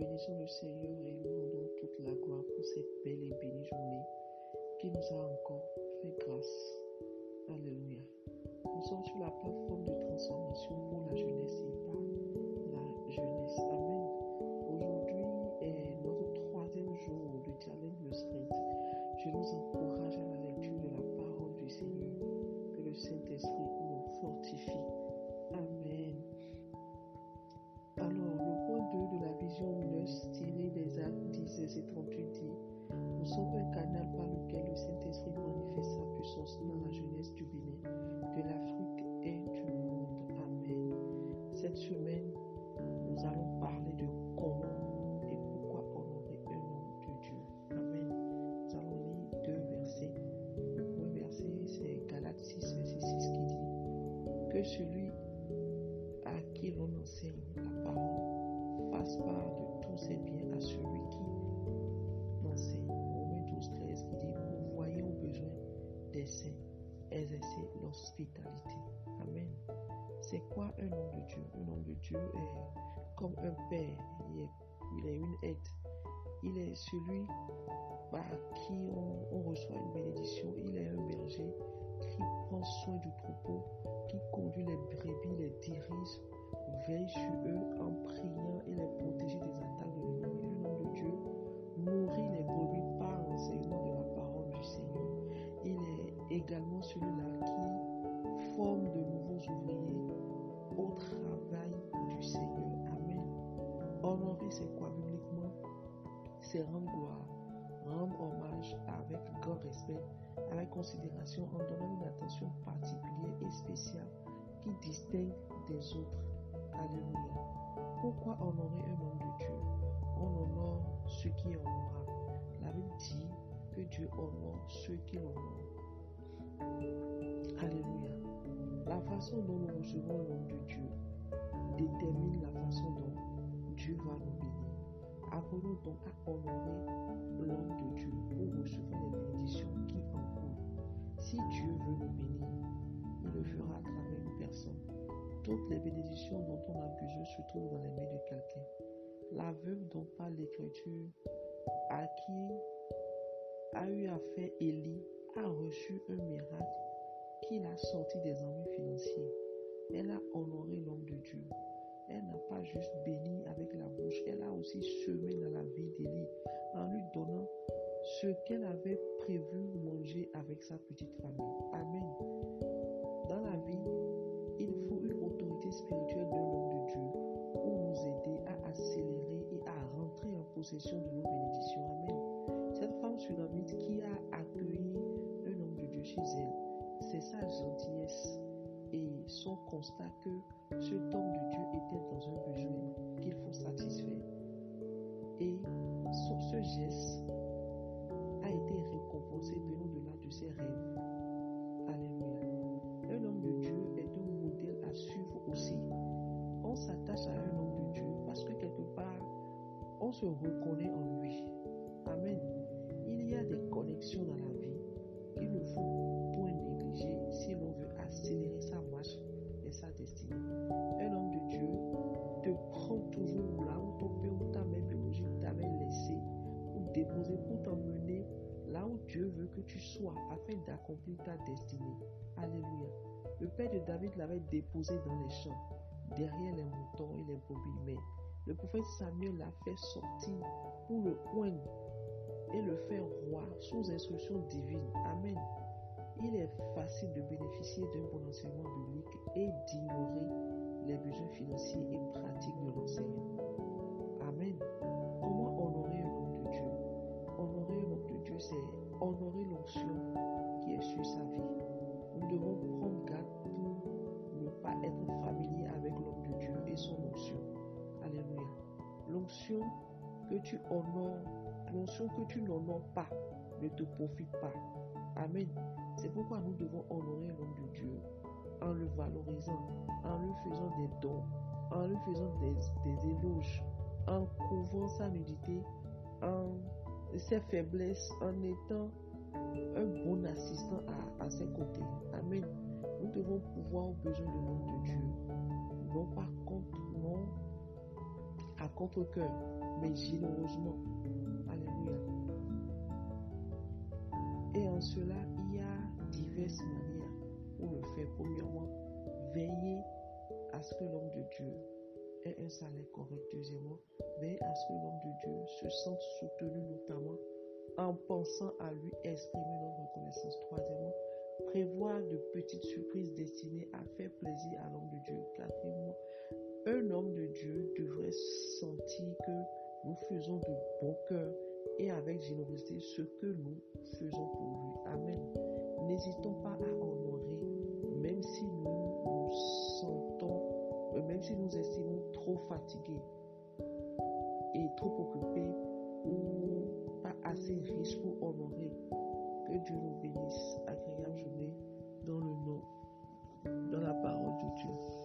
bénissons le Seigneur et lui rendons toute la gloire pour cette belle et bénie journée qui nous a encore fait grâce. Alléluia. Nous sommes sur la plateforme de transformation pour la jeunesse Que celui à qui l'on enseigne la parole fasse part de tous ses biens à celui qui l'enseigne. Romains 12, 13 qui dit Vous voyez au besoin des saints, exercer l'hospitalité. Amen. C'est quoi un homme de Dieu? Un homme de Dieu est comme un père, il est, il est une aide. Il est celui par qui on, on reçoit une bénédiction. Il est un celui-là qui forme de nouveaux ouvriers au travail du Seigneur. Amen. Honorer, c'est quoi bibliquement? C'est rendre gloire, rendre hommage avec grand respect, avec considération, en donnant une attention particulière et spéciale qui distingue des autres. Alléluia. Pourquoi honorer un homme de Dieu? On honore ce qui est honorable. La Bible dit que Dieu honore ceux qui l'honorent. Alléluia. La façon dont nous recevons l'homme de Dieu détermine la façon dont Dieu va nous bénir. Apprenons donc à honorer l'homme de Dieu pour recevoir les bénédictions qui en courent. Si Dieu veut nous bénir, il le fera à travers une personne. Toutes les bénédictions dont on a besoin se trouvent dans les mains de quelqu'un. La veuve dont parle l'Écriture, à qui a eu affaire Élie, a reçu un miracle qui l'a sorti des ennuis financiers. Elle a honoré l'homme de Dieu. Elle n'a pas juste béni avec la bouche, elle a aussi semé dans la vie d'Élie en lui donnant ce qu'elle avait prévu manger avec sa petite famille. Amen. Dans la vie, il faut une autorité spirituelle de l'homme de Dieu pour nous aider à accélérer et à rentrer en possession de elle, c'est sa gentillesse et son constat que cet homme de Dieu était dans un besoin qu'il faut satisfaire. Et ce geste a été récompensé bien au-delà de ses rêves. Alléluia. Un homme de Dieu est un modèle à suivre aussi. On s'attache à un homme de Dieu parce que quelque part, on se reconnaît en lui. Amen. Il y a des connexions dans Un homme de Dieu te prend toujours là où ton père ou ta mère biologique t'avait laissé ou déposé pour t'emmener là où Dieu veut que tu sois afin d'accomplir ta destinée. Alléluia. Le père de David l'avait déposé dans les champs, derrière les moutons et les brebis, mais le prophète Samuel l'a fait sortir pour le oindre et le faire roi sous instruction divine. Amen. Il est facile de bénéficier d'un bon enseignement biblique et d'ignorer les besoins financiers et pratiques de l'enseignant. Amen. Comment honorer un homme de Dieu? Honorer un homme de Dieu, c'est honorer l'onction qui est sur sa vie. Nous devons prendre garde pour ne pas être familier avec l'homme de Dieu et son onction. Alléluia. L'onction que tu honores, l'onction que tu n'honores pas ne te profite pas. Amen. C'est pourquoi nous devons honorer l'homme de Dieu en le valorisant, en lui faisant des dons, en lui faisant des, éloges, en couvrant sa nudité, en ses faiblesses, en étant un bon assistant à, ses côtés. Amen. Nous devons pouvoir aux besoins de l'homme de Dieu, non pas contre, non à contre-cœur, mais généreusement. Cela, il y a diverses manières pour le faire. Premièrement, veiller à ce que l'homme de Dieu ait un salaire correct. Deuxièmement, veiller à ce que l'homme de Dieu se sente soutenu notamment en pensant à lui exprimer notre reconnaissance. Troisièmement, prévoir de petites surprises destinées à faire plaisir à l'homme de Dieu. Quatrièmement, un homme de Dieu devrait sentir que nous faisons de bon cœur et avec générosité ce que nous faisons pour lui. Amen. N'hésitons pas à honorer, même si nous nous sentons, euh, même si nous estimons trop fatigués et trop occupés ou pas assez riches pour honorer. Que Dieu nous bénisse. Agréable journée dans le nom, dans la parole de Dieu.